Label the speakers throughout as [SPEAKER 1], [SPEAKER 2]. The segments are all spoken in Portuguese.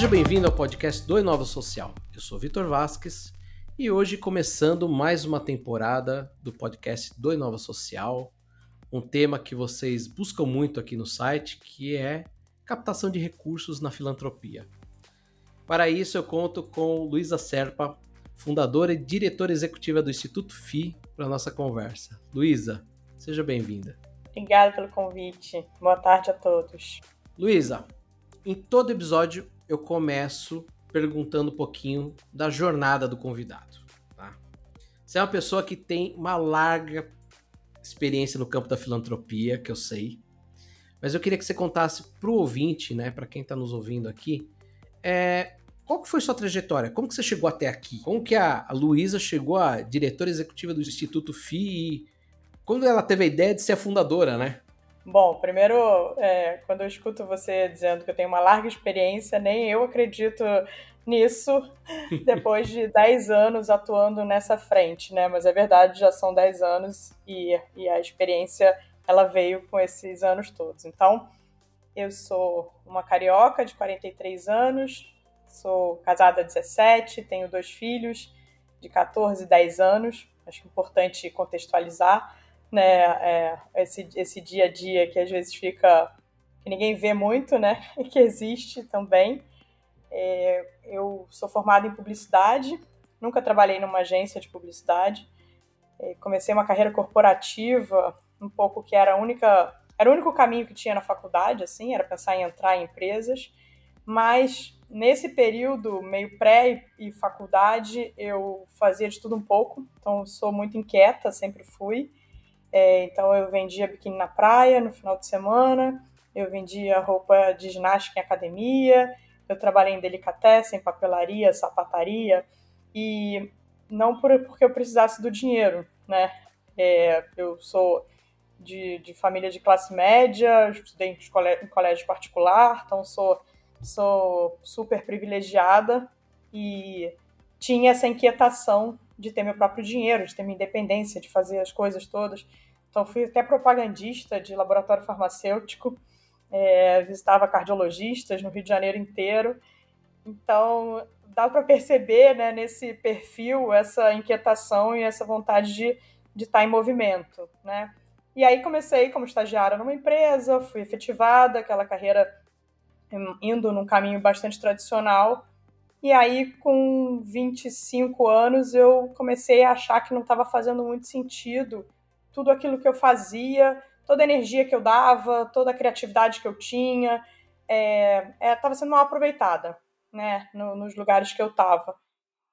[SPEAKER 1] Seja bem-vindo ao podcast do Inova Social. Eu sou Vitor Vasques e hoje começando mais uma temporada do podcast do Inova Social, um tema que vocês buscam muito aqui no site, que é captação de recursos na filantropia. Para isso eu conto com Luísa Serpa, fundadora e diretora executiva do Instituto FI, para nossa conversa. Luísa, seja bem-vinda.
[SPEAKER 2] Obrigada pelo convite. Boa tarde a todos.
[SPEAKER 1] Luísa, em todo episódio eu começo perguntando um pouquinho da jornada do convidado. Tá? Você é uma pessoa que tem uma larga experiência no campo da filantropia, que eu sei, mas eu queria que você contasse para o ouvinte, né, para quem está nos ouvindo aqui, é, qual que foi sua trajetória? Como que você chegou até aqui? Como que a, Luísa chegou a diretora executiva do Instituto FI e quando ela teve a ideia de ser a fundadora, né?
[SPEAKER 2] Bom, primeiro, é, quando eu escuto você dizendo que eu tenho uma larga experiência, nem eu acredito nisso depois de 10 anos atuando nessa frente, né? Mas é verdade, já são 10 anos e, e a experiência ela veio com esses anos todos. Então, eu sou uma carioca de 43 anos, sou casada há 17, tenho dois filhos de 14 e 10 anos. Acho importante contextualizar né, é, esse, esse dia a dia que às vezes fica que ninguém vê muito, né, e que existe também. É, eu sou formada em publicidade, nunca trabalhei numa agência de publicidade. É, comecei uma carreira corporativa, um pouco que era a única, era o único caminho que tinha na faculdade, assim, era pensar em entrar em empresas. Mas nesse período meio pré e faculdade, eu fazia de tudo um pouco. Então, sou muito inquieta, sempre fui. É, então eu vendia biquíni na praia no final de semana, eu vendia roupa de ginástica em academia, eu trabalhei em delicatessen, papelaria, sapataria, e não por, porque eu precisasse do dinheiro, né? É, eu sou de, de, família de classe média, estudei em colégio, em colégio particular, então sou, sou super privilegiada. E tinha essa inquietação de ter meu próprio dinheiro, de ter minha independência, de fazer as coisas todas. Então, fui até propagandista de laboratório farmacêutico, é, visitava cardiologistas no Rio de Janeiro inteiro. Então, dá para perceber né, nesse perfil essa inquietação e essa vontade de, de estar em movimento. Né? E aí comecei como estagiária numa empresa, fui efetivada, aquela carreira indo num caminho bastante tradicional, e aí, com 25 anos, eu comecei a achar que não estava fazendo muito sentido tudo aquilo que eu fazia, toda a energia que eu dava, toda a criatividade que eu tinha, estava é, é, sendo mal aproveitada, né, no, nos lugares que eu estava.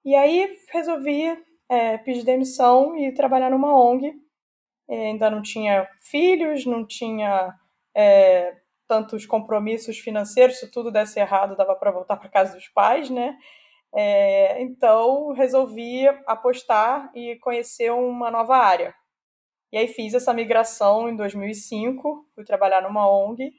[SPEAKER 2] E aí resolvi é, pedir demissão e trabalhar numa ONG. É, ainda não tinha filhos, não tinha é, tantos compromissos financeiros, se tudo desse errado, dava para voltar para casa dos pais, né? É, então resolvi apostar e conhecer uma nova área. E aí fiz essa migração em 2005, fui trabalhar numa ONG,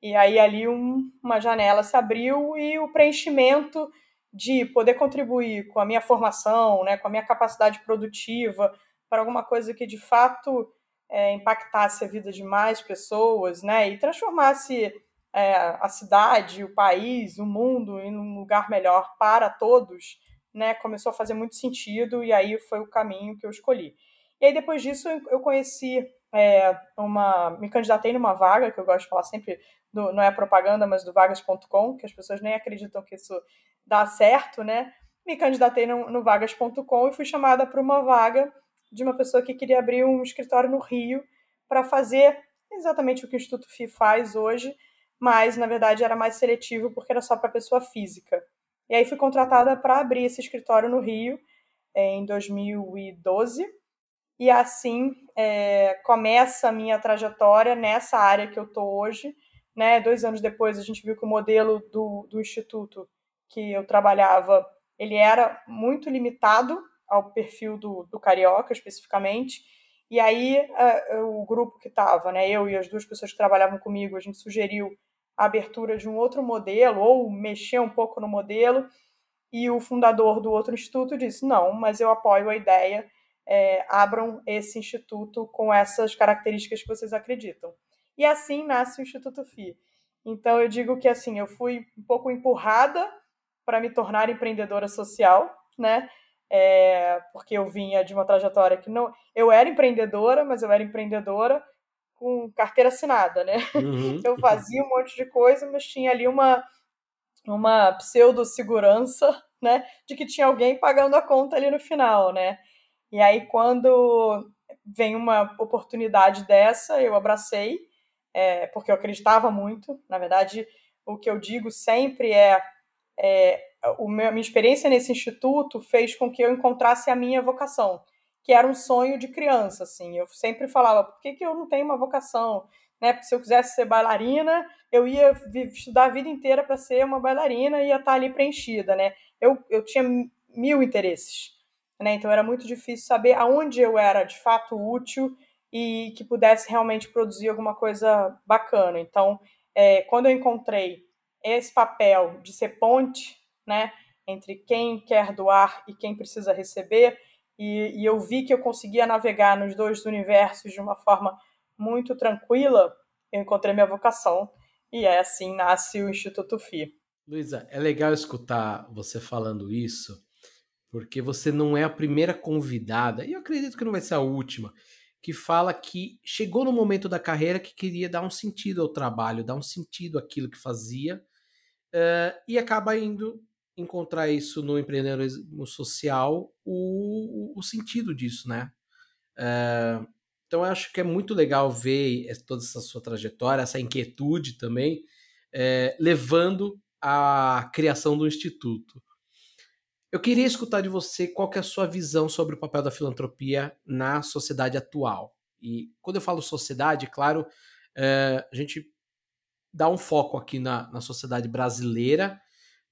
[SPEAKER 2] e aí ali um, uma janela se abriu e o preenchimento de poder contribuir com a minha formação, né, com a minha capacidade produtiva para alguma coisa que de fato é, impactasse a vida de mais pessoas, né, e transformasse é, a cidade, o país, o mundo em um lugar melhor para todos, né, começou a fazer muito sentido e aí foi o caminho que eu escolhi. E aí depois disso eu conheci é, uma, me candidatei numa vaga que eu gosto de falar sempre, do, não é propaganda, mas do vagas.com, que as pessoas nem acreditam que isso dá certo, né? Me candidatei no, no vagas.com e fui chamada para uma vaga de uma pessoa que queria abrir um escritório no Rio para fazer exatamente o que o Instituto FI faz hoje, mas na verdade era mais seletivo porque era só para pessoa física. E aí fui contratada para abrir esse escritório no Rio é, em 2012 e assim é, começa a minha trajetória nessa área que eu estou hoje. Né? Dois anos depois a gente viu que o modelo do, do instituto que eu trabalhava ele era muito limitado ao perfil do, do carioca especificamente. E aí o grupo que estava, né, eu e as duas pessoas que trabalhavam comigo, a gente sugeriu a abertura de um outro modelo ou mexer um pouco no modelo. E o fundador do outro instituto disse: não, mas eu apoio a ideia, é, abram esse instituto com essas características que vocês acreditam. E assim nasce o Instituto FI. Então eu digo que assim, eu fui um pouco empurrada para me tornar empreendedora social, né? É, porque eu vinha de uma trajetória que não. Eu era empreendedora, mas eu era empreendedora com carteira assinada, né? Uhum. Eu fazia um monte de coisa, mas tinha ali uma, uma pseudo-segurança, né? De que tinha alguém pagando a conta ali no final, né? E aí, quando vem uma oportunidade dessa, eu abracei, é, porque eu acreditava muito. Na verdade, o que eu digo sempre é, é o meu, a minha experiência nesse instituto fez com que eu encontrasse a minha vocação, que era um sonho de criança, assim. Eu sempre falava, por que, que eu não tenho uma vocação? Né? Porque se eu quisesse ser bailarina, eu ia estudar a vida inteira para ser uma bailarina e ia estar ali preenchida, né? Eu, eu tinha mil interesses, né? Então era muito difícil saber aonde eu era de fato útil e que pudesse realmente produzir alguma coisa bacana. Então, é, quando eu encontrei esse papel de ser ponte né, entre quem quer doar e quem precisa receber, e, e eu vi que eu conseguia navegar nos dois universos de uma forma muito tranquila, eu encontrei minha vocação, e é assim nasce o Instituto FI.
[SPEAKER 1] Luísa, é legal escutar você falando isso, porque você não é a primeira convidada, e eu acredito que não vai ser a última, que fala que chegou no momento da carreira que queria dar um sentido ao trabalho, dar um sentido àquilo que fazia, uh, e acaba indo encontrar isso no empreendedorismo social o, o sentido disso, né? É, então eu acho que é muito legal ver toda essa sua trajetória, essa inquietude também, levando à criação do instituto. Eu queria escutar de você qual é a sua visão sobre o papel da filantropia na sociedade atual. E quando eu falo sociedade, claro, a gente dá um foco aqui na, na sociedade brasileira,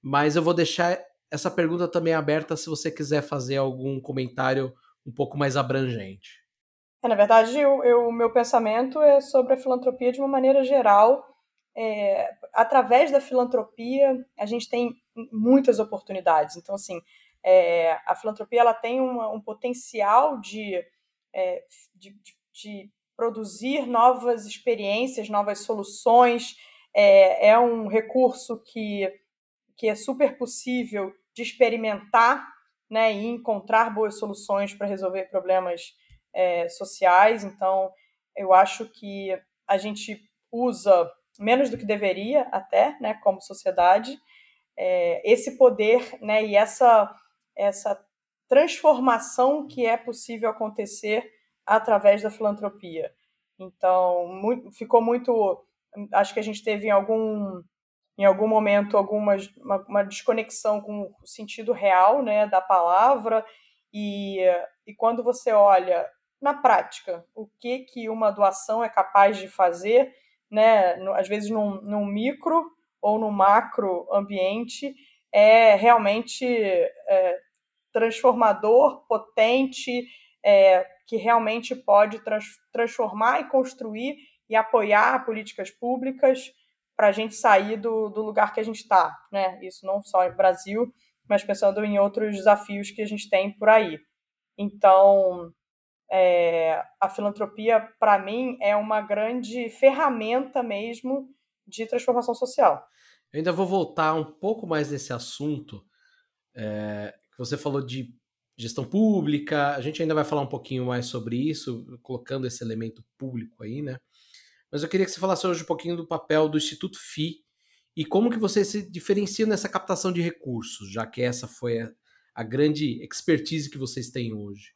[SPEAKER 1] mas eu vou deixar essa pergunta também aberta se você quiser fazer algum comentário um pouco mais abrangente.
[SPEAKER 2] É, na verdade, o meu pensamento é sobre a filantropia de uma maneira geral. É, através da filantropia, a gente tem muitas oportunidades. Então, assim, é, a filantropia ela tem uma, um potencial de, é, de, de, produzir novas experiências, novas soluções. É, é um recurso que que é super possível de experimentar né, e encontrar boas soluções para resolver problemas é, sociais. Então, eu acho que a gente usa menos do que deveria até, né, como sociedade, é, esse poder né, e essa, essa transformação que é possível acontecer através da filantropia. Então, muito, ficou muito. Acho que a gente teve em algum em algum momento algumas uma, uma, desconexão com o sentido real né, da palavra e, e quando você olha na prática o que que uma doação é capaz de fazer né, às vezes num, num, micro ou no macro ambiente é realmente é, transformador potente é, que realmente pode trans, transformar e construir e apoiar políticas públicas para a gente sair do, do lugar que a gente está, né? Isso não só no Brasil, mas pensando em outros desafios que a gente tem por aí. Então, é, a filantropia, para mim, é uma grande ferramenta mesmo de transformação social.
[SPEAKER 1] Eu ainda vou voltar um pouco mais nesse assunto, é, que você falou de gestão pública, a gente ainda vai falar um pouquinho mais sobre isso, colocando esse elemento público aí, né? mas eu queria que você falasse hoje um pouquinho do papel do Instituto FI e como que você se diferencia nessa captação de recursos, já que essa foi a, a grande expertise que vocês têm hoje.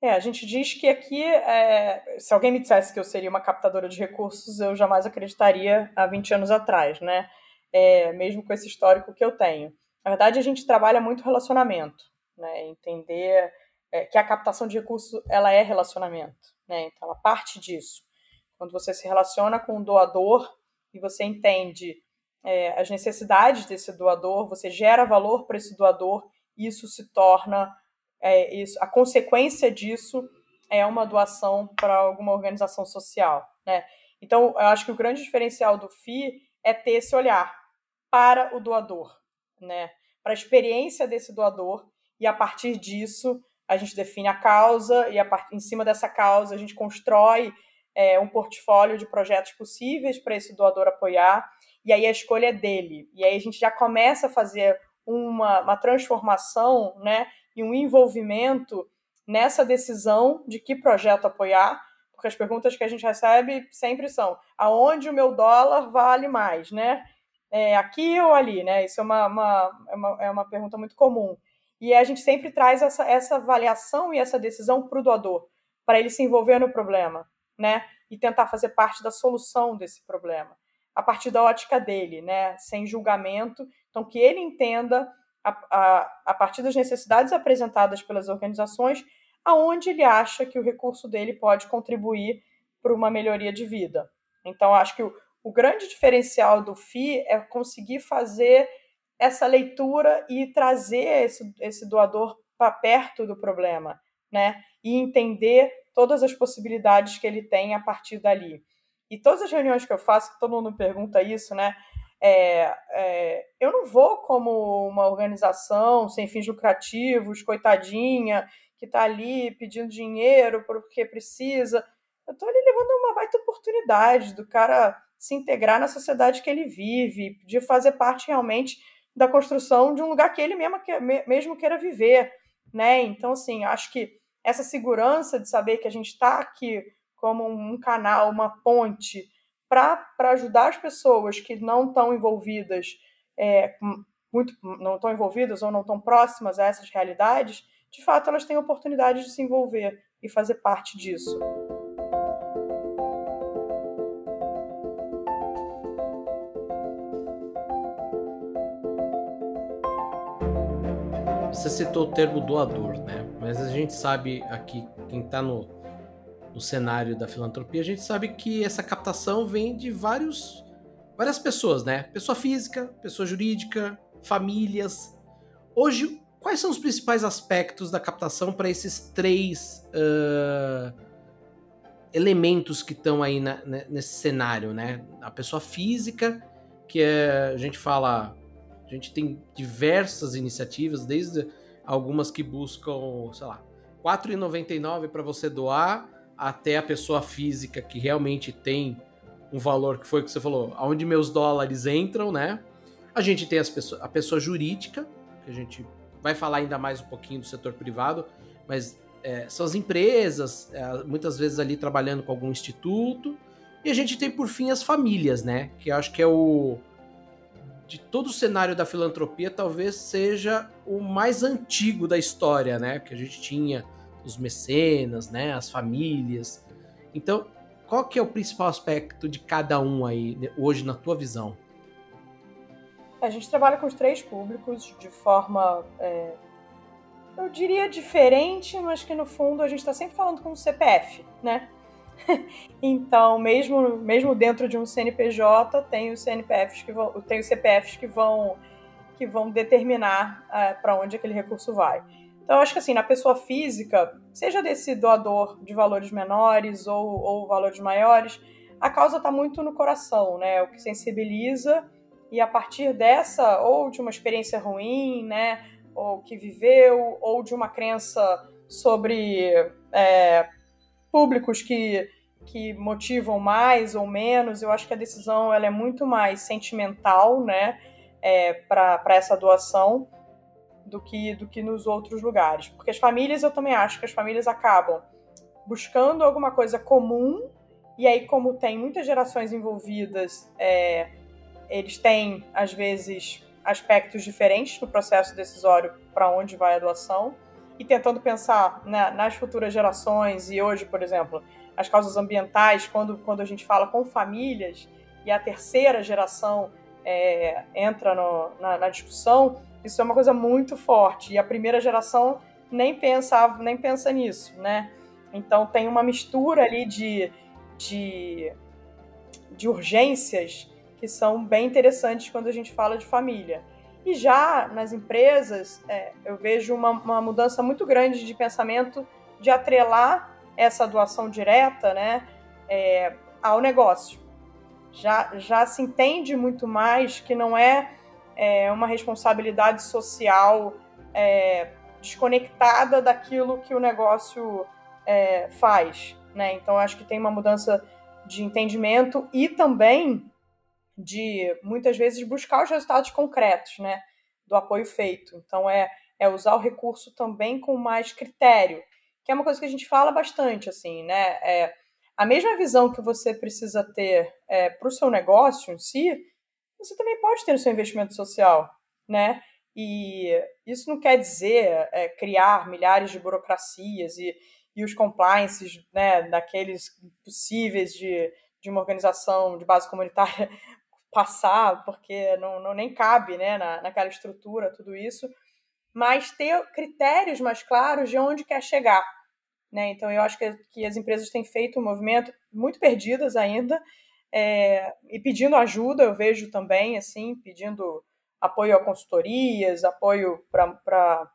[SPEAKER 2] É, a gente diz que aqui, é, se alguém me dissesse que eu seria uma captadora de recursos, eu jamais acreditaria há 20 anos atrás, né? É, mesmo com esse histórico que eu tenho. Na verdade, a gente trabalha muito relacionamento, né? Entender é, que a captação de recursos ela é relacionamento, né? Então, ela parte disso. Quando você se relaciona com o doador e você entende é, as necessidades desse doador, você gera valor para esse doador, isso se torna é, isso, a consequência disso é uma doação para alguma organização social, né? Então, eu acho que o grande diferencial do FI é ter esse olhar para o doador, né? Para a experiência desse doador e a partir disso a gente define a causa e a, em cima dessa causa a gente constrói é, um portfólio de projetos possíveis para esse doador apoiar, e aí a escolha é dele. E aí a gente já começa a fazer uma, uma transformação né, e um envolvimento nessa decisão de que projeto apoiar, porque as perguntas que a gente recebe sempre são aonde o meu dólar vale mais, né? É, aqui ou ali, né? Isso é uma, uma, é uma, é uma pergunta muito comum. E a gente sempre traz essa, essa avaliação e essa decisão para o doador, para ele se envolver no problema né? E tentar fazer parte da solução desse problema, a partir da ótica dele, né? Sem julgamento. Então, que ele entenda, a, a, a partir das necessidades apresentadas pelas organizações, aonde ele acha que o recurso dele pode contribuir para uma melhoria de vida. Então, acho que o, o grande diferencial do FI é conseguir fazer essa leitura e trazer esse, esse doador para perto do problema, né? E entender todas as possibilidades que ele tem a partir dali. E todas as reuniões que eu faço, todo mundo pergunta isso, né? É, é, eu não vou como uma organização sem fins lucrativos, coitadinha, que está ali pedindo dinheiro porque precisa. Eu estou ali levando uma baita oportunidade do cara se integrar na sociedade que ele vive, de fazer parte realmente da construção de um lugar que ele mesmo, mesmo queira viver, né? Então, assim, acho que essa segurança de saber que a gente está aqui como um canal, uma ponte, para ajudar as pessoas que não estão envolvidas, é, muito, não estão envolvidas ou não estão próximas a essas realidades, de fato elas têm oportunidade de se envolver e fazer parte disso.
[SPEAKER 1] Você citou o termo doador, né? Mas a gente sabe aqui, quem está no, no cenário da filantropia, a gente sabe que essa captação vem de vários, várias pessoas, né? Pessoa física, pessoa jurídica, famílias. Hoje, quais são os principais aspectos da captação para esses três uh, elementos que estão aí na, nesse cenário, né? A pessoa física, que é, a gente fala a gente tem diversas iniciativas, desde algumas que buscam, sei lá, R$ 4,99 para você doar, até a pessoa física que realmente tem um valor que foi o que você falou, aonde meus dólares entram, né? A gente tem as pessoas, a pessoa jurídica, que a gente vai falar ainda mais um pouquinho do setor privado, mas é, são as empresas, é, muitas vezes ali trabalhando com algum instituto, e a gente tem por fim as famílias, né? Que eu acho que é o, de todo o cenário da filantropia, talvez seja o mais antigo da história, né? Que a gente tinha os mecenas, né? As famílias. Então, qual que é o principal aspecto de cada um aí né, hoje na tua visão?
[SPEAKER 2] A gente trabalha com os três públicos de forma, é, eu diria diferente, mas que no fundo a gente está sempre falando com o CPF, né? então, mesmo, mesmo dentro de um CNPJ, tem os CNPFs que vão, tem os CPFs que vão que vão determinar é, para onde aquele recurso vai. Então, eu acho que assim, na pessoa física, seja desse doador de valores menores ou, ou valores maiores, a causa está muito no coração, né? O que sensibiliza e a partir dessa, ou de uma experiência ruim, né? Ou que viveu, ou de uma crença sobre é, públicos que, que motivam mais ou menos. Eu acho que a decisão ela é muito mais sentimental, né, é, para essa doação do que, do que nos outros lugares. Porque as famílias, eu também acho que as famílias acabam buscando alguma coisa comum, e aí, como tem muitas gerações envolvidas, é, eles têm, às vezes, aspectos diferentes no processo decisório para onde vai a doação e tentando pensar né, nas futuras gerações e hoje, por exemplo, as causas ambientais, quando, quando a gente fala com famílias e a terceira geração é, entra no, na, na, discussão, isso é uma coisa muito forte. E a primeira geração nem pensa, nem pensa nisso, né? Então tem uma mistura ali de, de, de urgências que são bem interessantes quando a gente fala de família. E já nas empresas, é, eu vejo uma, uma, mudança muito grande de pensamento de atrelar essa doação direta né, é, ao negócio. Já, já se entende muito mais que não é, é uma responsabilidade social é, desconectada daquilo que o negócio é, faz. né? Então acho que tem uma mudança de entendimento e também de muitas vezes buscar os resultados concretos, né, do apoio feito. Então é é usar o recurso também com mais critério, que é uma coisa que a gente fala bastante, assim, né? É, a mesma visão que você precisa ter é, para o seu negócio em si, você também pode ter no seu investimento social, né? E isso não quer dizer é, criar milhares de burocracias e, e os compliances né, daqueles possíveis de, de uma organização de base comunitária passar, porque não, não nem cabe né, na, naquela estrutura tudo isso, mas ter critérios mais claros de onde quer chegar. Né? Então, eu acho que, que as empresas têm feito um movimento muito perdidas ainda é, e pedindo ajuda, eu vejo também, assim, pedindo apoio a consultorias, apoio para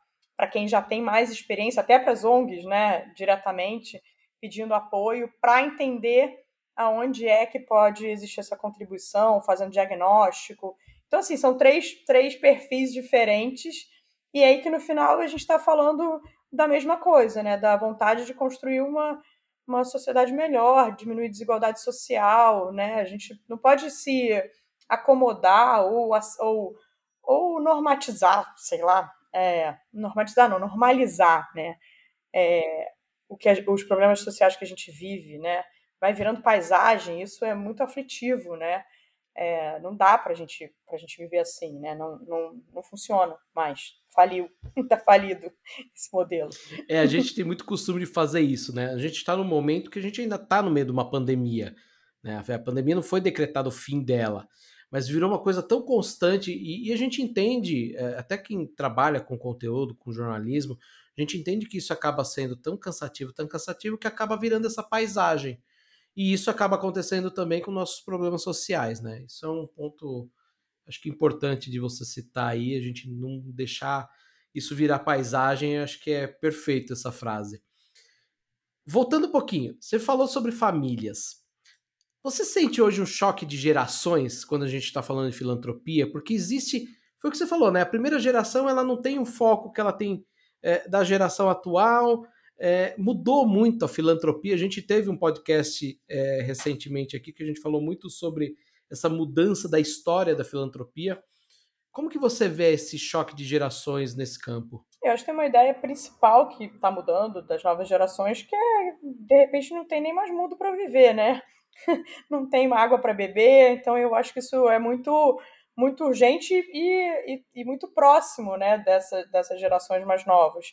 [SPEAKER 2] quem já tem mais experiência, até para as ONGs, né, diretamente, pedindo apoio para entender aonde é que pode existir essa contribuição, fazendo diagnóstico. Então, assim, são três, três perfis diferentes, e aí que no final a gente está falando da mesma coisa, né, da vontade de construir uma, uma sociedade melhor, diminuir desigualdade social, né, a gente não pode se acomodar ou, ou ou normatizar, sei lá, é, normatizar não, normalizar, né, é, o que os problemas sociais que a gente vive, né, vai virando paisagem, isso é muito aflitivo, né, é, não dá para gente, a gente viver assim, né, não, não, não funciona mais, faliu, está falido esse modelo.
[SPEAKER 1] É, a gente tem muito costume de fazer isso, né, a gente está no momento que a gente ainda está no meio de uma pandemia, né, a pandemia não foi decretado o fim dela, mas virou uma coisa tão constante e, e a gente entende, é, até quem trabalha com conteúdo, com jornalismo, a gente entende que isso acaba sendo tão cansativo, tão cansativo, que acaba virando essa paisagem. E isso acaba acontecendo também com nossos problemas sociais, né? Isso é um ponto, acho que importante de você citar aí, a gente não deixar isso virar paisagem, acho que é perfeito essa frase. Voltando um pouquinho, você falou sobre famílias. Você sente hoje um choque de gerações quando a gente está falando de filantropia? Porque existe, foi o que você falou, né? A primeira geração ela não tem o foco que ela tem é, da geração atual. É, mudou muito a filantropia. A gente teve um podcast é, recentemente aqui que a gente falou muito sobre essa mudança da história da filantropia. Como que você vê esse choque de gerações nesse campo?
[SPEAKER 2] Eu acho que tem uma ideia principal que está mudando das novas gerações, que é, de repente não tem nem mais mundo para viver, né? não tem água para beber, então eu acho que isso é muito muito urgente e, e, e muito próximo né, dessa, dessas gerações mais novas.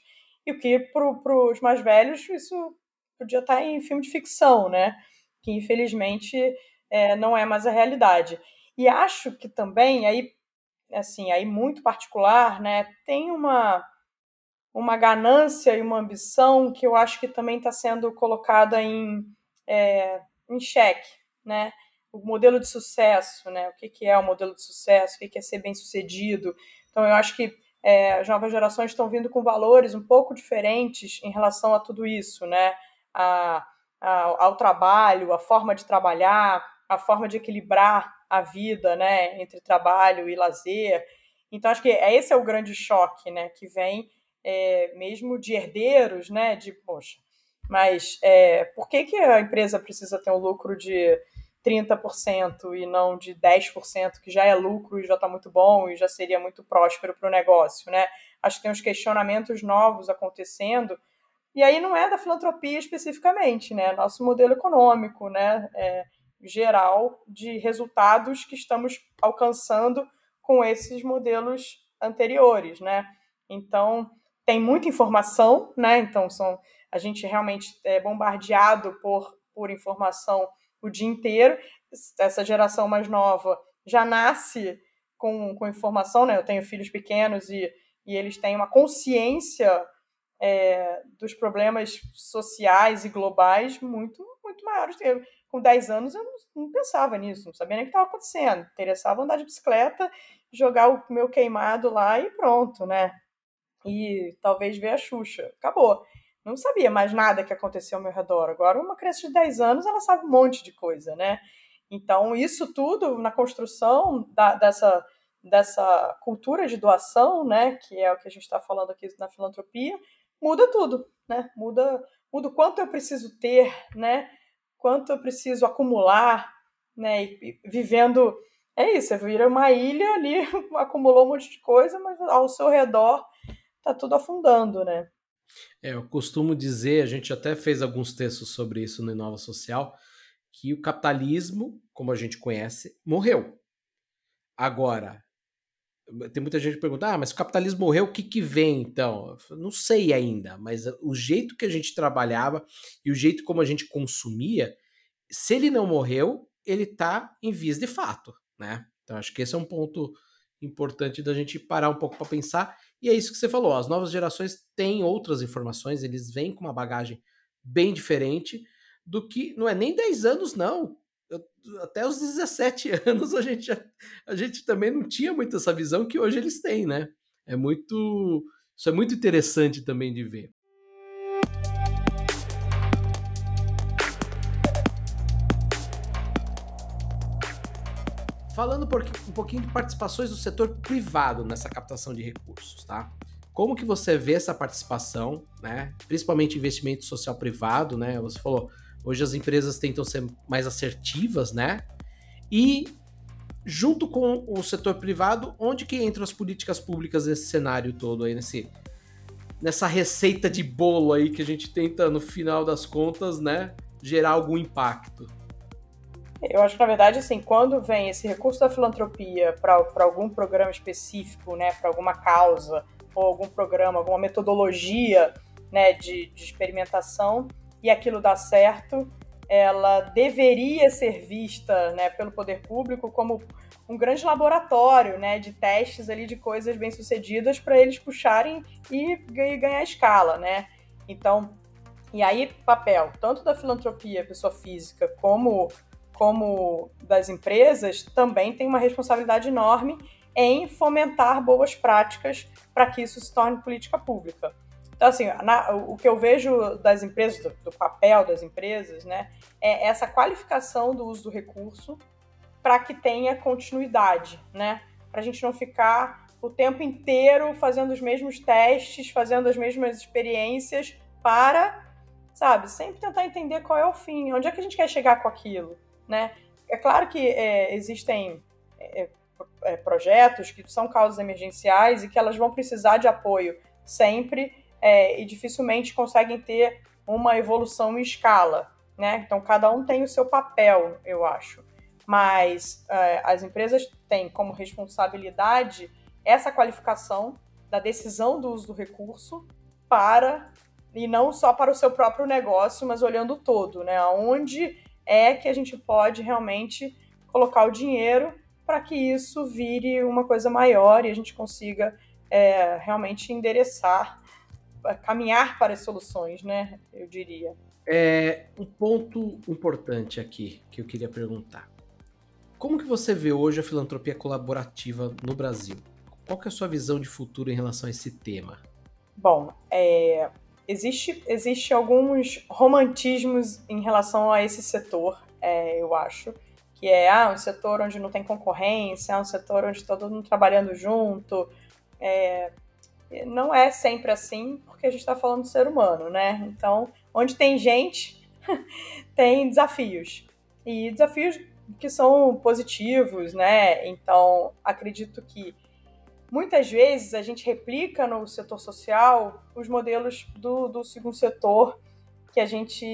[SPEAKER 2] E o que para os mais velhos isso podia estar tá em filme de ficção, né? Que infelizmente é, não é mais a realidade. E acho que também, aí, assim, aí muito particular, né, tem uma, uma ganância e uma ambição que eu acho que também está sendo colocada em, é, em xeque, né? O modelo de sucesso, né? O que, que é o modelo de sucesso, o que, que é ser bem sucedido. Então, eu acho que é, as novas gerações estão vindo com valores um pouco diferentes em relação a tudo isso, né? A, a, ao trabalho, a forma de trabalhar, a forma de equilibrar a vida, né? Entre trabalho e lazer. Então, acho que esse é o grande choque, né? Que vem é, mesmo de herdeiros, né? De, poxa, mas é, por que, que a empresa precisa ter um lucro de 30% e não de 10%, que já é lucro e já está muito bom e já seria muito próspero para o negócio, né? Acho que tem uns questionamentos novos acontecendo. E aí não é da filantropia especificamente, né? Nosso modelo econômico, né? É, geral de resultados que estamos alcançando com esses modelos anteriores, né? Então tem muita informação, né? Então são a gente realmente é bombardeado por, por informação o dia inteiro. Essa geração mais nova já nasce com, com informação, né? Eu tenho filhos pequenos e, e eles têm uma consciência é, dos problemas sociais e globais muito, muito maiores. Com 10 anos eu não, não, pensava nisso, não sabia nem o que estava acontecendo. Interessava andar de bicicleta, jogar o meu queimado lá e pronto, né? E talvez ver a Xuxa. Acabou não sabia mais nada que acontecia ao meu redor. Agora, uma criança de 10 anos, ela sabe um monte de coisa, né? Então, isso tudo na construção da, dessa, dessa cultura de doação, né, que é o que a gente está falando aqui na filantropia, muda tudo, né? Muda muda o quanto eu preciso ter, né? Quanto eu preciso acumular, né? E, vivendo é isso, você vira uma ilha ali, acumulou um monte de coisa, mas ao seu redor tá tudo afundando, né?
[SPEAKER 1] É, eu costumo dizer, a gente até fez alguns textos sobre isso no Inova Social, que o capitalismo, como a gente conhece, morreu. Agora, tem muita gente que pergunta, ah, mas o capitalismo morreu, o que, que vem então? Não sei ainda, mas o jeito que a gente trabalhava e o jeito como a gente consumia, se ele não morreu, ele está em vias de fato, né? Então acho que esse é um ponto importante da gente parar um pouco para pensar. E é isso que você falou, as novas gerações têm outras informações, eles vêm com uma bagagem bem diferente do que não é nem 10 anos não, eu, até os 17 anos a gente, a gente também não tinha muito essa visão que hoje eles têm, né? É muito. Isso é muito interessante também de ver. Falando um pouquinho de participações do setor privado nessa captação de recursos, tá? Como que você vê essa participação, né? Principalmente investimento social privado, né? Você falou, Hoje as empresas tentam ser mais assertivas, né? E junto com o setor privado, onde que entram as políticas públicas nesse cenário todo aí, nesse, nessa receita de bolo aí que a gente tenta, no final das contas, né, gerar algum impacto?
[SPEAKER 2] Eu acho que, na verdade, assim, quando vem esse recurso da filantropia para algum programa específico, né, para alguma causa, ou algum programa, alguma metodologia né, de, de experimentação, e aquilo dá certo, ela deveria ser vista né, pelo poder público como um grande laboratório né, de testes ali de coisas bem-sucedidas para eles puxarem e ganhar escala. Né? Então, e aí, papel tanto da filantropia, pessoa física, como, como das empresas, também tem uma responsabilidade enorme em fomentar boas práticas para que isso se torne política pública. Então, assim, na, o que eu vejo das empresas, do, do, papel das empresas, né, é essa qualificação do uso do recurso para que tenha continuidade, né? Para a gente não ficar o tempo inteiro fazendo os mesmos testes, fazendo as mesmas experiências para, sabe, sempre tentar entender qual é o fim, onde é que a gente quer chegar com aquilo, né? É claro que é, existem é, é, projetos que são causas emergenciais e que elas vão precisar de apoio sempre, é, e dificilmente conseguem ter uma evolução em escala. Né? Então, cada um tem o seu papel, eu acho. Mas é, as empresas têm como responsabilidade essa qualificação da decisão do uso do recurso para, e não só para o seu próprio negócio, mas olhando todo, né? Onde é que a gente pode realmente colocar o dinheiro para que isso vire uma coisa maior e a gente consiga é, realmente endereçar caminhar para as soluções, né? Eu diria.
[SPEAKER 1] É um ponto importante aqui que eu queria perguntar. Como que você vê hoje a filantropia colaborativa no Brasil? Qual que é a sua visão de futuro em relação a esse tema?
[SPEAKER 2] Bom, é, existe, existe alguns romantismos em relação a esse setor, é, eu acho, que é ah, um setor onde não tem concorrência, um setor onde todo mundo trabalhando junto. É, não é sempre assim, porque a gente está falando do ser humano, né? Então, onde tem gente, tem desafios. E desafios que são positivos, né? Então, acredito que muitas vezes a gente replica no setor social os modelos do, do segundo setor que a gente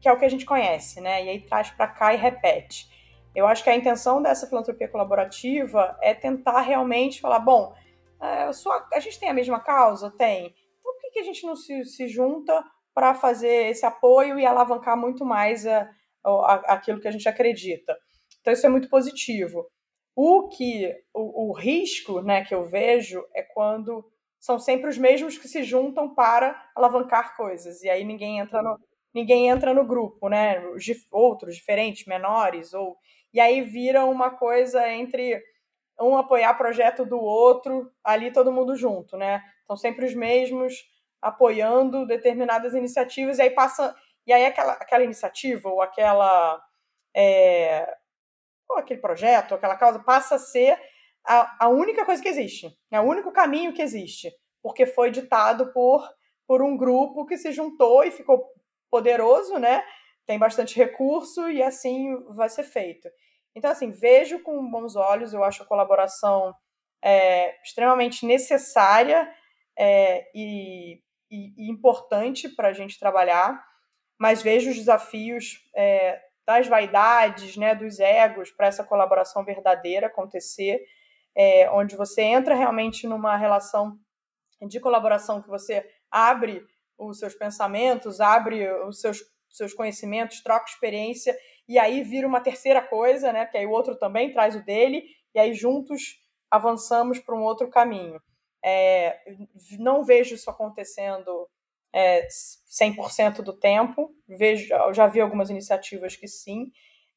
[SPEAKER 2] que é o que a gente conhece, né? E aí traz para cá e repete. Eu acho que a intenção dessa filantropia colaborativa é tentar realmente falar, bom, a gente tem a mesma causa? Tem. Então por que, que a gente não se, se junta para fazer esse apoio e alavancar muito mais a, a, aquilo que a gente acredita? Então isso é muito positivo. O que o, o risco né, que eu vejo é quando são sempre os mesmos que se juntam para alavancar coisas. E aí ninguém entra no, ninguém entra no grupo, né? Outros diferentes, menores, ou e aí vira uma coisa entre um apoiar projeto do outro, ali todo mundo junto, né? São sempre os mesmos apoiando determinadas iniciativas, e aí passa. E aí aquela, aquela iniciativa ou aquela. É, ou aquele projeto, ou aquela causa, passa a ser a, a única coisa que existe, é o único caminho que existe, porque foi ditado por por um grupo que se juntou e ficou poderoso, né? Tem bastante recurso e assim vai ser feito. Então, assim, vejo com bons olhos, eu acho a colaboração é, extremamente necessária é, e, e, e, importante para a gente trabalhar, mas vejo os desafios é, das vaidades, né, dos egos, para essa colaboração verdadeira acontecer, é, onde você entra realmente numa relação de colaboração que você abre os seus pensamentos, abre os seus, seus conhecimentos, troca experiência, e aí vira uma terceira coisa, né? Porque aí o outro também traz o dele, e aí juntos avançamos para um outro caminho. É, não vejo isso acontecendo é, 100% do tempo, vejo, já vi algumas iniciativas que sim.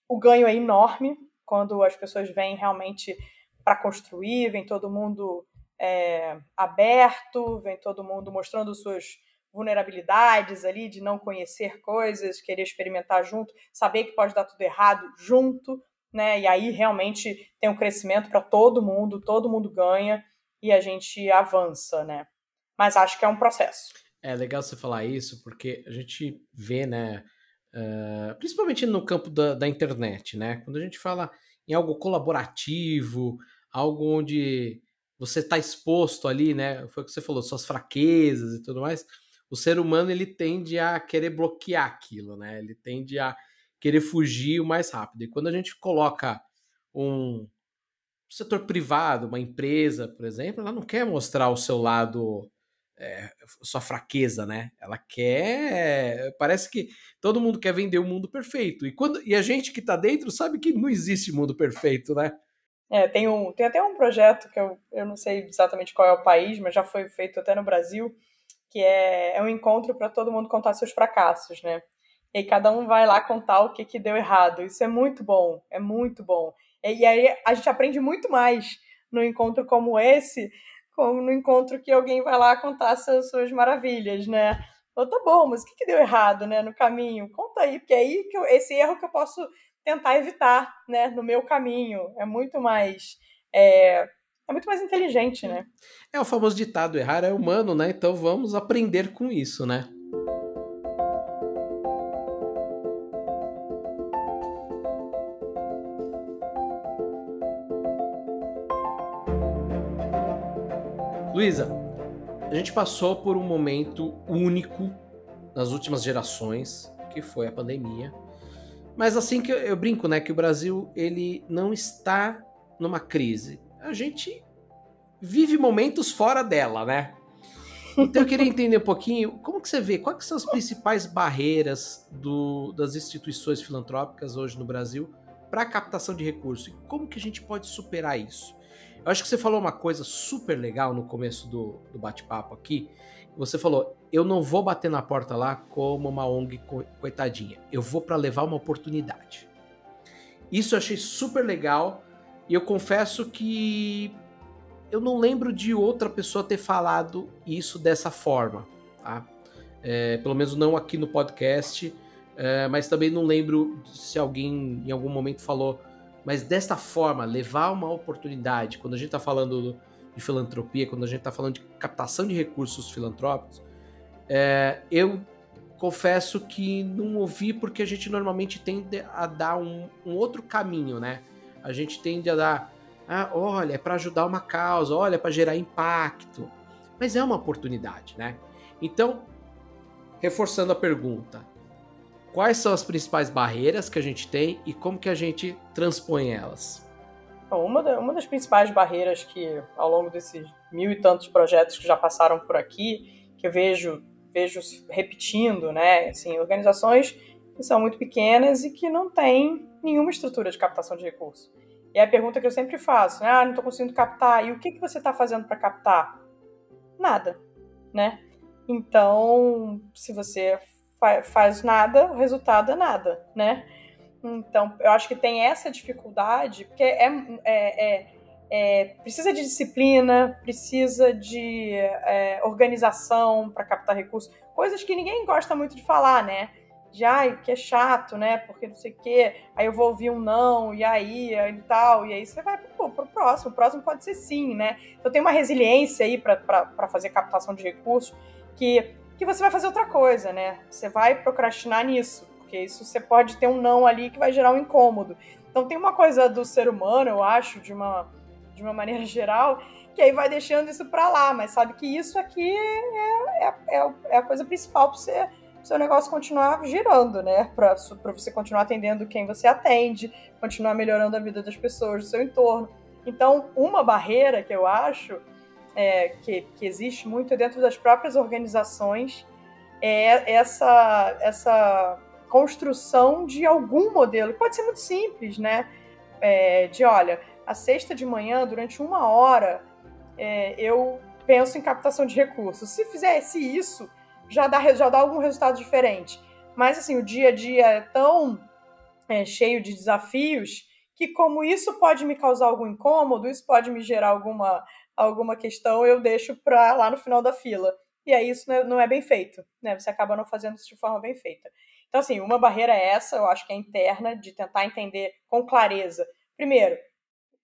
[SPEAKER 2] O ganho é enorme quando as pessoas vêm realmente para construir, vem todo mundo é, aberto, vem todo mundo mostrando suas vulnerabilidades ali, de não conhecer coisas, querer experimentar junto, saber que pode dar tudo errado junto, né? E aí realmente tem um crescimento para todo mundo, todo mundo ganha e a gente avança, né? Mas acho que é um processo.
[SPEAKER 1] É legal você falar isso, porque a gente vê, né? Uh, principalmente no campo da, da internet, né? Quando a gente fala em algo colaborativo, algo onde você está exposto ali, né? Foi o que você falou, suas fraquezas e tudo mais. O ser humano ele tende a querer bloquear aquilo, né? Ele tende a querer fugir o mais rápido. E quando a gente coloca um setor privado, uma empresa, por exemplo, ela não quer mostrar o seu lado, é, sua fraqueza, né? Ela quer. Parece que todo mundo quer vender o mundo perfeito. E, quando, e a gente que está dentro sabe que não existe mundo perfeito, né?
[SPEAKER 2] É, tem, um, tem até um projeto que eu, eu não sei exatamente qual é o país, mas já foi feito até no Brasil, que é, é um encontro para todo mundo contar seus fracassos, né? E cada um vai lá contar o que, que deu errado. Isso é muito bom, é muito bom. E, e aí a gente aprende muito mais no encontro como esse, como no encontro que alguém vai lá contar suas, suas maravilhas, né? Ou tá bom, mas o que, que deu errado, né, no caminho? Conta aí, porque é aí que eu, esse erro que eu posso tentar evitar, né, no meu caminho. É muito mais é, é muito mais inteligente, né?
[SPEAKER 1] É o famoso ditado, errar é humano, né? Então vamos aprender com isso, né? Luísa, a gente passou por um momento único nas últimas gerações, que foi a pandemia. Mas assim que eu, eu brinco, né, que o Brasil ele não está numa crise. A gente vive momentos fora dela, né? Então eu queria entender um pouquinho como que você vê, quais são as principais barreiras do, das instituições filantrópicas hoje no Brasil para a captação de recursos e como que a gente pode superar isso? Eu acho que você falou uma coisa super legal no começo do, do bate-papo aqui, você falou, eu não vou bater na porta lá como uma ONG coitadinha. Eu vou para levar uma oportunidade. Isso eu achei super legal e eu confesso que eu não lembro de outra pessoa ter falado isso dessa forma, tá? É, pelo menos não aqui no podcast, é, mas também não lembro se alguém em algum momento falou, mas desta forma, levar uma oportunidade, quando a gente está falando de filantropia, quando a gente está falando de captação de recursos filantrópicos, é, eu confesso que não ouvi porque a gente normalmente tende a dar um, um outro caminho, né? A gente tende a dar, ah, olha, é para ajudar uma causa, olha, é para gerar impacto. Mas é uma oportunidade, né? Então, reforçando a pergunta, quais são as principais barreiras que a gente tem e como que a gente transpõe elas?
[SPEAKER 2] Uma, da, uma das principais barreiras que, ao longo desses mil e tantos projetos que já passaram por aqui, que eu vejo, vejo repetindo, né? Assim, organizações que são muito pequenas e que não têm nenhuma estrutura de captação de recursos. E é a pergunta que eu sempre faço, né? Ah, não estou conseguindo captar. E o que, que você está fazendo para captar? Nada, né? Então, se você fa faz nada, o resultado é nada, né? Então, eu acho que tem essa dificuldade, porque é, é, é, é precisa de disciplina, precisa de é, organização para captar recursos, coisas que ninguém gosta muito de falar, né? De, ai, que é chato, né? Porque não sei o quê, aí eu vou ouvir um não, e aí, e tal, e aí você vai pro, pro próximo, o próximo pode ser sim, né? Então tem uma resiliência aí para fazer captação de recursos que que você vai fazer outra coisa, né? Você vai procrastinar nisso, porque isso você pode ter um não ali que vai gerar um incômodo. Então tem uma coisa do ser humano, eu acho, de uma, de uma maneira geral, que aí vai deixando isso para lá, mas sabe que isso aqui é, é, é, é a coisa principal para você seu negócio continuar girando, né? Para você continuar atendendo quem você atende, continuar melhorando a vida das pessoas do seu entorno. Então, uma barreira que eu acho é, que, que existe muito dentro das próprias organizações é essa, essa construção de algum modelo, pode ser muito simples, né? É, de olha, a sexta de manhã, durante uma hora, é, eu penso em captação de recursos. Se fizesse isso, já dá, já dá algum resultado diferente. Mas, assim, o dia a dia é tão é, cheio de desafios que, como isso pode me causar algum incômodo, isso pode me gerar alguma, alguma questão, eu deixo para lá no final da fila. E aí isso não é, não é bem feito, né? Você acaba não fazendo isso de forma bem feita. Então, assim, uma barreira é essa, eu acho que é interna, de tentar entender com clareza. Primeiro,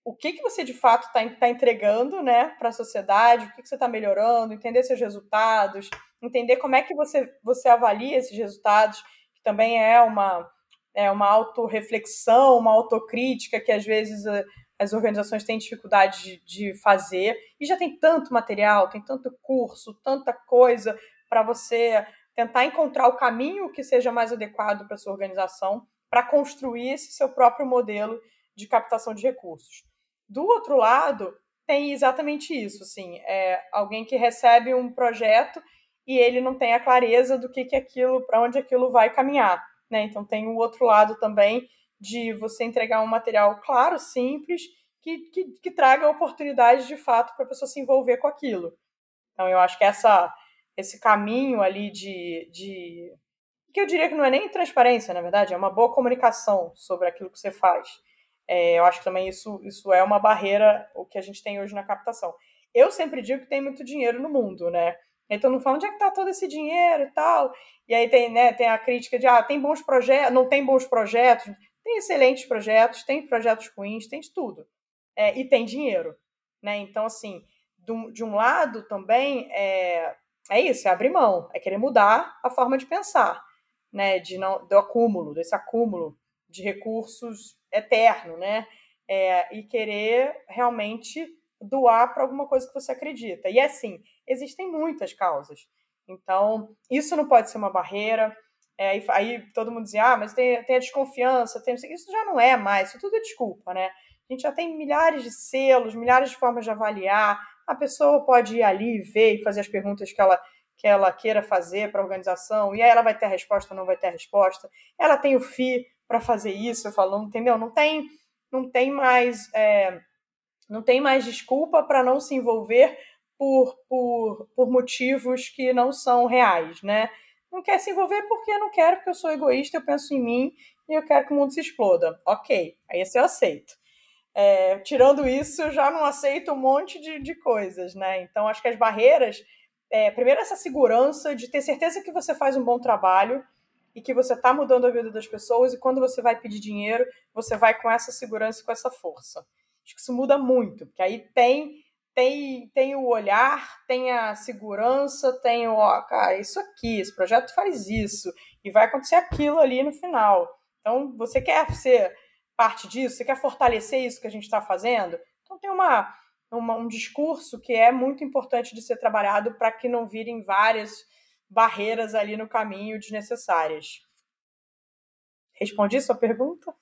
[SPEAKER 2] o que, que você de fato está tá entregando né, para a sociedade, o que, que você está melhorando, entender seus resultados, entender como é que você, você avalia esses resultados, que também é uma, é uma autorreflexão, uma autocrítica que às vezes eh, as organizações têm dificuldade de, de fazer, e já tem tanto material, tem tanto curso, tanta coisa para você tentar encontrar o caminho que seja mais adequado para sua organização, para construir esse seu próprio modelo de captação de recursos. Do outro lado, tem exatamente isso, assim, é alguém que recebe um projeto e ele não tem a clareza do que, que aquilo, para onde aquilo vai caminhar, né? Então tem o outro lado também de você entregar um material claro, simples, que, que, que traga oportunidade de fato para a pessoa se envolver com aquilo. Então eu acho que essa, esse caminho ali de, de. que eu diria que não é nem transparência, na verdade, é uma boa comunicação sobre aquilo que você faz é, eu acho que também isso, isso é uma barreira, o que a gente tem hoje na captação. Eu sempre digo que tem muito dinheiro no mundo, né? Então não fala onde é que está todo esse dinheiro e tal. E aí tem, né, tem a crítica de ah, tem bons projetos, não tem bons projetos, tem excelentes projetos, tem projetos ruins, tem de tudo. É, e tem dinheiro. Né? Então, assim, de um lado também é, é isso, é abrir mão, é querer mudar a forma de pensar, né? De não, do acúmulo, desse acúmulo de recursos eterno, né? É, e querer realmente doar para alguma coisa que você acredita. E assim, existem muitas causas. Então, isso não pode ser uma barreira. É, aí todo mundo dizia, ah, mas tem, tem a desconfiança, tem... isso já não é mais, isso tudo é desculpa, né? A gente já tem milhares de selos, milhares de formas de avaliar. A pessoa pode ir ali, ver e fazer as perguntas que ela, que ela queira fazer para a organização, e aí ela vai ter a resposta ou não vai ter a resposta. Ela tem o FI, para fazer isso. Eu falo, entendeu? Não tem, não tem mais, é, não tem mais desculpa para não se envolver por, por, por motivos que não são reais, né? Não quer se envolver porque eu não quero, porque eu sou egoísta, eu penso em mim e eu quero que o mundo se exploda. Ok, aí esse eu aceito. É, tirando isso, eu já não aceito um monte de, de coisas, né? Então, acho que as barreiras, é, primeiro, essa segurança de ter certeza que você faz um bom trabalho, e que você está mudando a vida das pessoas e quando você vai pedir dinheiro, você vai com essa segurança e com essa força. Acho que isso muda muito, porque aí tem tem, tem o olhar, tem a segurança, tem o, ó, cara, isso aqui, esse projeto faz isso, e vai acontecer aquilo ali no final. Então, você quer ser parte disso, você quer fortalecer isso que a gente está fazendo? Então, tem uma, uma, um discurso que é muito importante de ser trabalhado para que não virem várias barreiras ali no caminho desnecessárias. Respondi sua pergunta?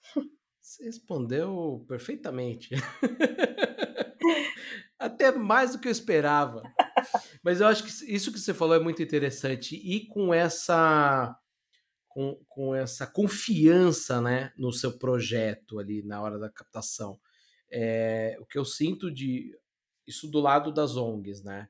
[SPEAKER 1] Você respondeu perfeitamente. Até mais do que eu esperava. Mas eu acho que isso que você falou é muito interessante. E com essa com, com essa confiança né, no seu projeto ali na hora da captação. É, o que eu sinto de isso do lado das ONGs, né?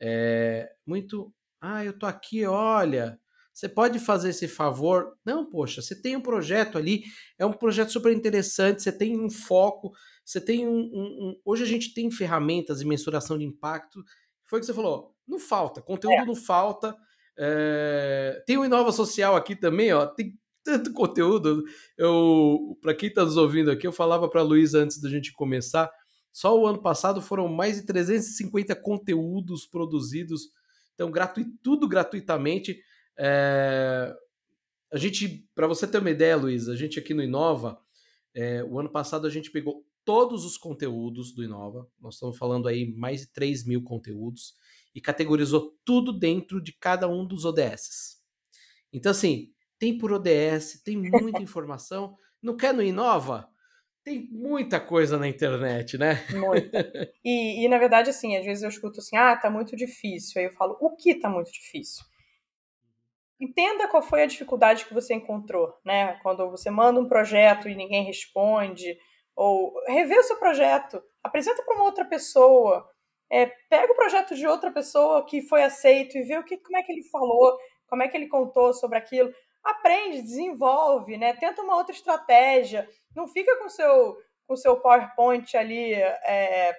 [SPEAKER 1] É muito ah, eu tô aqui, olha. Você pode fazer esse favor? Não, poxa, você tem um projeto ali, é um projeto super interessante, você tem um foco, você tem um. um, um... Hoje a gente tem ferramentas de mensuração de impacto. Foi o que você falou, não falta, conteúdo é. não falta. É... Tem o Inova Social aqui também, ó. Tem tanto conteúdo. Eu, para quem está nos ouvindo aqui, eu falava para a Luísa antes da gente começar. Só o ano passado foram mais de 350 conteúdos produzidos Então, gratuito, tudo gratuitamente. É... A gente, para você ter uma ideia, Luiz, a gente aqui no Inova, é, o ano passado a gente pegou todos os conteúdos do Inova, nós estamos falando aí mais de 3 mil conteúdos, e categorizou tudo dentro de cada um dos ODSs. Então, assim, tem por ODS, tem muita informação. Não quer no Inova? Tem muita coisa na internet, né?
[SPEAKER 2] Muita. E, e, na verdade, assim, às vezes eu escuto assim, ah, tá muito difícil. Aí eu falo, o que tá muito difícil? Entenda qual foi a dificuldade que você encontrou, né? Quando você manda um projeto e ninguém responde, ou rever o seu projeto, apresenta para uma outra pessoa, é, pega o projeto de outra pessoa que foi aceito e vê o que, como é que ele falou, como é que ele contou sobre aquilo aprende, desenvolve, né? Tenta uma outra estratégia. Não fica com seu com seu PowerPoint ali é,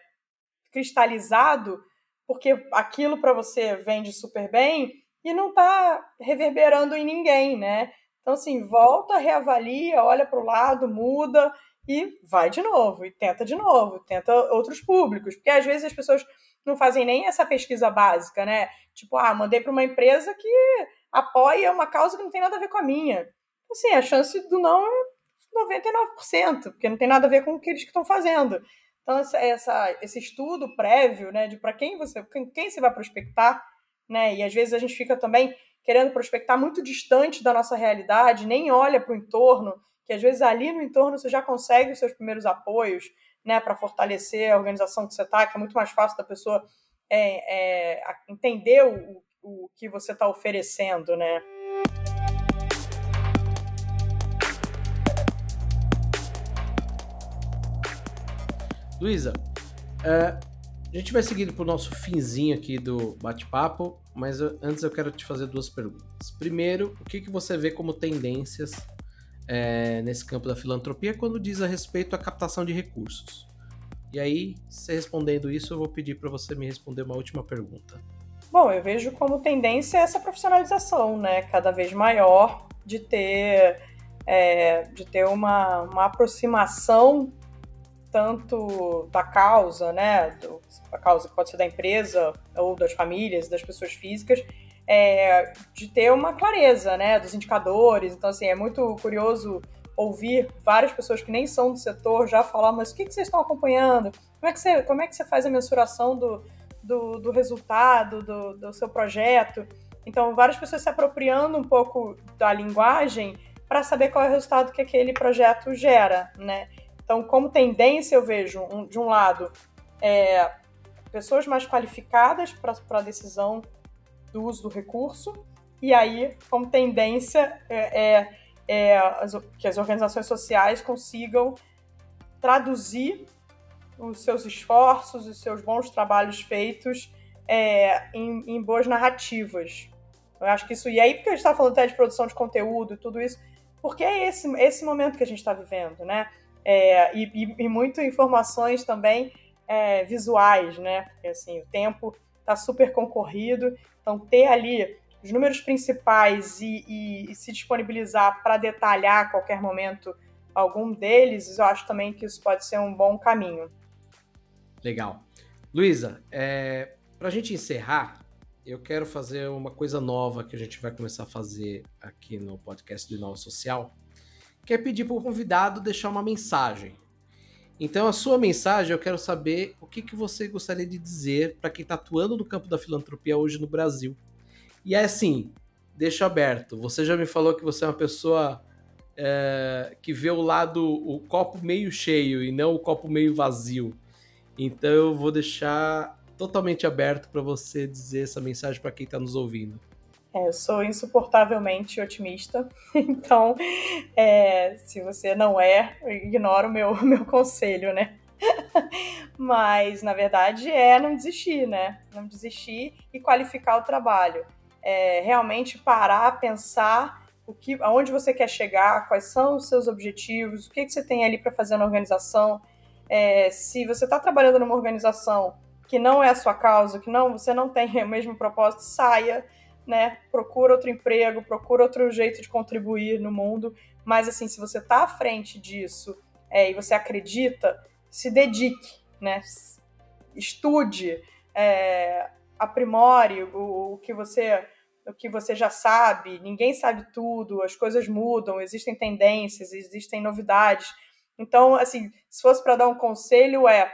[SPEAKER 2] cristalizado, porque aquilo para você vende super bem e não está reverberando em ninguém, né? Então, assim, volta, reavalia, olha para o lado, muda e vai de novo, e tenta de novo, tenta outros públicos, porque às vezes as pessoas não fazem nem essa pesquisa básica, né? Tipo, ah, mandei para uma empresa que apoia uma causa que não tem nada a ver com a minha. Assim, a chance do não é 99%, porque não tem nada a ver com o que eles estão fazendo. Então, essa, esse estudo prévio, né, de para quem você, quem você vai prospectar, né, e às vezes a gente fica também querendo prospectar muito distante da nossa realidade, nem olha para o entorno, que às vezes ali no entorno você já consegue os seus primeiros apoios, né, para fortalecer a organização que você está, que é muito mais fácil da pessoa é, é, entender o, o que você está oferecendo, né?
[SPEAKER 1] Luísa, é, a gente vai seguindo para o nosso finzinho aqui do bate-papo, mas eu, antes eu quero te fazer duas perguntas. Primeiro, o que, que você vê como tendências é, nesse campo da filantropia quando diz a respeito à captação de recursos? E aí, você respondendo isso, eu vou pedir para você me responder uma última pergunta.
[SPEAKER 2] Bom, eu vejo como tendência essa profissionalização, né? Cada vez maior de ter, é, de ter uma, uma aproximação tanto da causa, né? A causa pode ser da empresa ou das famílias, das pessoas físicas, é, de ter uma clareza, né? Dos indicadores. Então, assim, é muito curioso ouvir várias pessoas que nem são do setor já falar, mas o que, que vocês estão acompanhando? Como é que você, como é que você faz a mensuração do, do, do resultado do, do seu projeto. Então, várias pessoas se apropriando um pouco da linguagem para saber qual é o resultado que aquele projeto gera, né? Então, como tendência, eu vejo, um, de um lado, é, pessoas mais qualificadas para a decisão do uso do recurso, e aí, como tendência, é, é, é as, que as organizações sociais consigam traduzir os seus esforços, os seus bons trabalhos feitos é, em, em, boas narrativas. Eu acho que isso. E aí, porque a gente está falando até de produção de conteúdo e tudo isso, porque é esse, esse momento que a gente está vivendo, né? É, e, e, e muito informações também é, visuais, né? Porque assim, o tempo está super concorrido, então ter ali os números principais e, e, se disponibilizar para detalhar a qualquer momento algum deles, eu acho também que isso pode ser um bom caminho.
[SPEAKER 1] Legal. Luísa, é, para a gente encerrar, eu quero fazer uma coisa nova que a gente vai começar a fazer aqui no podcast do Inova Social, que é pedir para o convidado deixar uma mensagem. Então, a sua mensagem, eu quero saber o que, que você gostaria de dizer para quem está atuando no campo da filantropia hoje no Brasil. E é assim, deixa aberto. Você já me falou que você é uma pessoa é, que vê o lado, o copo meio cheio e não o copo meio vazio. Então eu vou deixar totalmente aberto para você dizer essa mensagem para quem está nos ouvindo.
[SPEAKER 2] É, eu sou insuportavelmente otimista, então é, se você não é, ignora o meu, meu conselho, né? Mas na verdade é não desistir, né? Não desistir e qualificar o trabalho. É, realmente parar, pensar o que, aonde você quer chegar, quais são os seus objetivos, o que, que você tem ali para fazer na organização é, se você está trabalhando numa organização que não é a sua causa, que não você não tem o mesmo propósito, saia, né? Procura outro emprego, procura outro jeito de contribuir no mundo. Mas assim, se você está à frente disso é, e você acredita, se dedique, né? Estude, é, aprimore o, o que você o que você já sabe, ninguém sabe tudo, as coisas mudam, existem tendências, existem novidades. Então, assim, se fosse para dar um conselho, é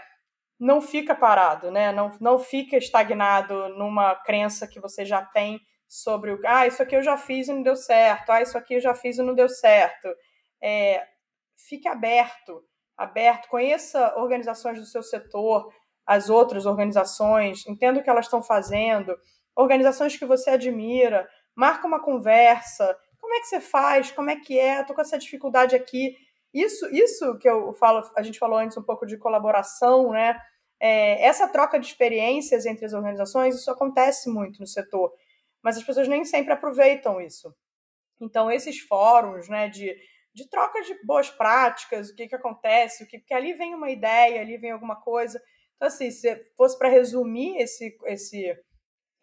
[SPEAKER 2] não fica parado, né? Não, não fica estagnado numa crença que você já tem sobre o ah, isso aqui eu já fiz e não deu certo, ah, isso aqui eu já fiz e não deu certo. É, fique aberto, aberto, conheça organizações do seu setor, as outras organizações, entenda o que elas estão fazendo, organizações que você admira, marca uma conversa, como é que você faz, como é que é, estou com essa dificuldade aqui. Isso, isso que eu falo, a gente falou antes um pouco de colaboração, né? É, essa troca de experiências entre as organizações, isso acontece muito no setor, mas as pessoas nem sempre aproveitam isso. Então, esses fóruns, né, de, de troca de boas práticas, o que, que acontece, o que, porque ali vem uma ideia, ali vem alguma coisa. Então, assim, se fosse para resumir esse, esse,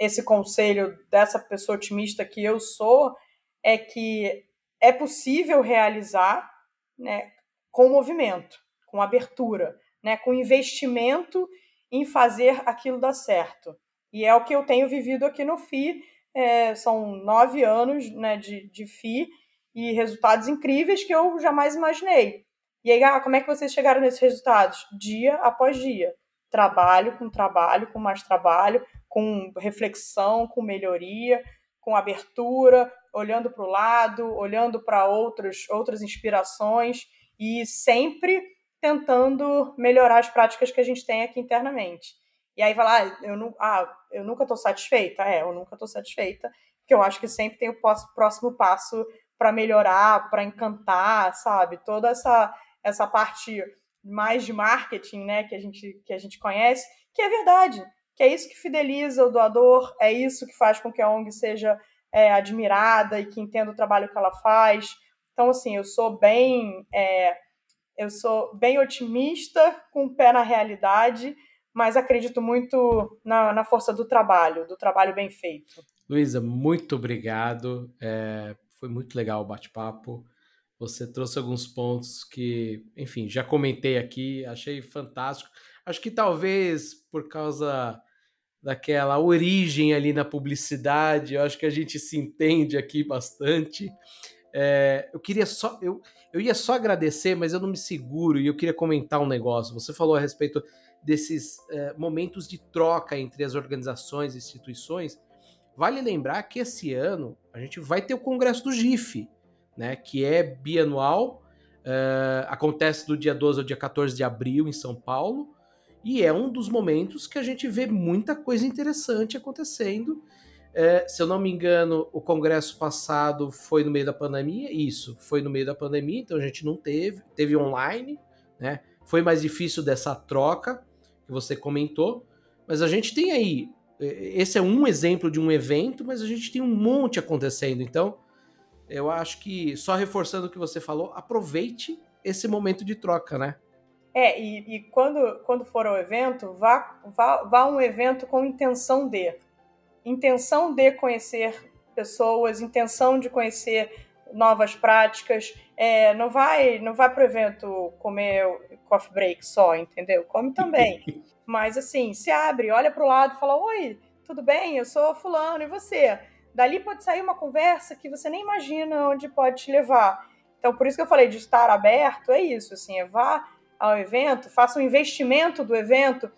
[SPEAKER 2] esse conselho dessa pessoa otimista que eu sou, é que é possível realizar né, com movimento, com abertura, né, com investimento em fazer aquilo dar certo. E é o que eu tenho vivido aqui no FI. É, são nove anos né, de, de FI e resultados incríveis que eu jamais imaginei. E aí, ah, como é que vocês chegaram nesses resultados? Dia após dia trabalho com trabalho, com mais trabalho, com reflexão, com melhoria, com abertura, olhando para o lado, olhando para outros outras inspirações e sempre tentando melhorar as práticas que a gente tem aqui internamente. E aí lá, ah, eu, não, ah, eu nunca estou satisfeita? É, eu nunca estou satisfeita, porque eu acho que sempre tem o próximo passo para melhorar, para encantar, sabe? Toda essa, essa parte mais de marketing, né, que a gente que a gente conhece, que é verdade, que é isso que fideliza o doador, é isso que faz com que a ONG seja é, admirada e que entenda o trabalho que ela faz. Então, assim, eu sou bem é, eu sou bem otimista, com o pé na realidade, mas acredito muito na, na força do trabalho, do trabalho bem feito.
[SPEAKER 1] Luísa, muito obrigado. É, foi muito legal o bate-papo. Você trouxe alguns pontos que, enfim, já comentei aqui, achei fantástico. Acho que talvez por causa daquela origem ali na publicidade, eu acho que a gente se entende aqui bastante. É, eu queria só, eu, eu ia só agradecer, mas eu não me seguro e eu queria comentar um negócio. Você falou a respeito desses é, momentos de troca entre as organizações e instituições. Vale lembrar que esse ano a gente vai ter o Congresso do GIF né, que é bianual, uh, acontece do dia 12 ao dia 14 de abril em São Paulo, e é um dos momentos que a gente vê muita coisa interessante acontecendo. Uh, se eu não me engano, o congresso passado foi no meio da pandemia, isso, foi no meio da pandemia, então a gente não teve, teve online, né? Foi mais difícil dessa troca que você comentou, mas a gente tem aí, eh, esse é um exemplo de um evento, mas a gente tem um monte acontecendo, então eu acho que, só reforçando o que você falou, aproveite esse momento de troca, né?
[SPEAKER 2] É, e, e quando, quando for ao evento, vá, vá, vá a um evento com intenção de. Intenção de conhecer pessoas, intenção de conhecer novas práticas. É, não vai não vai para o evento comer coffee break só, entendeu? Come também. Mas assim, se abre, olha para o lado e fala: Oi, tudo bem? Eu sou fulano, e você? Dali pode sair uma conversa que você nem imagina onde pode te levar. Então, por isso que eu falei de estar aberto, é isso, assim, é vá ao evento, faça um investimento do evento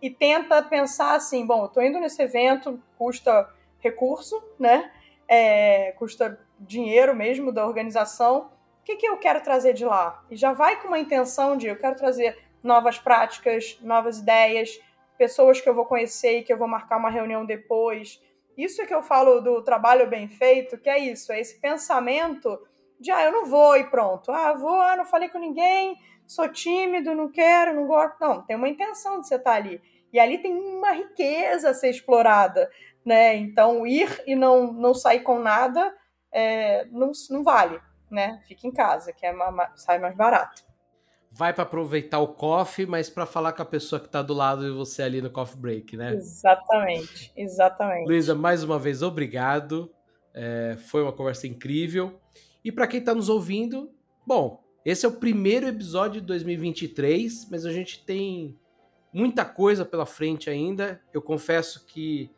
[SPEAKER 2] e tenta pensar assim, bom, eu estou indo nesse evento, custa recurso, né? É, custa dinheiro mesmo da organização. O que, que eu quero trazer de lá? E já vai com uma intenção de eu quero trazer novas práticas, novas ideias, pessoas que eu vou conhecer e que eu vou marcar uma reunião depois isso é que eu falo do trabalho bem feito, que é isso, é esse pensamento de, ah, eu não vou e pronto. Ah, vou, ah, não falei com ninguém, sou tímido, não quero, não gosto. Não, tem uma intenção de você estar ali. E ali tem uma riqueza a ser explorada, né? Então, ir e não, não sair com nada é, não, não vale, né? Fica em casa, que é sai mais barato
[SPEAKER 1] vai para aproveitar o coffee, mas para falar com a pessoa que está do lado de você ali no coffee break, né?
[SPEAKER 2] Exatamente, exatamente.
[SPEAKER 1] Luísa, mais uma vez, obrigado. É, foi uma conversa incrível. E para quem está nos ouvindo, bom, esse é o primeiro episódio de 2023, mas a gente tem muita coisa pela frente ainda. Eu confesso que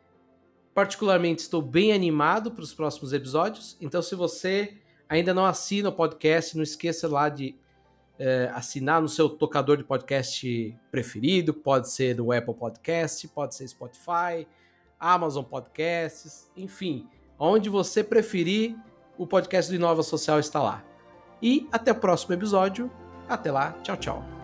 [SPEAKER 1] particularmente estou bem animado para os próximos episódios. Então, se você ainda não assina o podcast, não esqueça lá de é, assinar no seu tocador de podcast preferido. Pode ser do Apple Podcast, pode ser Spotify, Amazon Podcasts, enfim, onde você preferir, o podcast do Inova Social está lá. E até o próximo episódio. Até lá, tchau, tchau.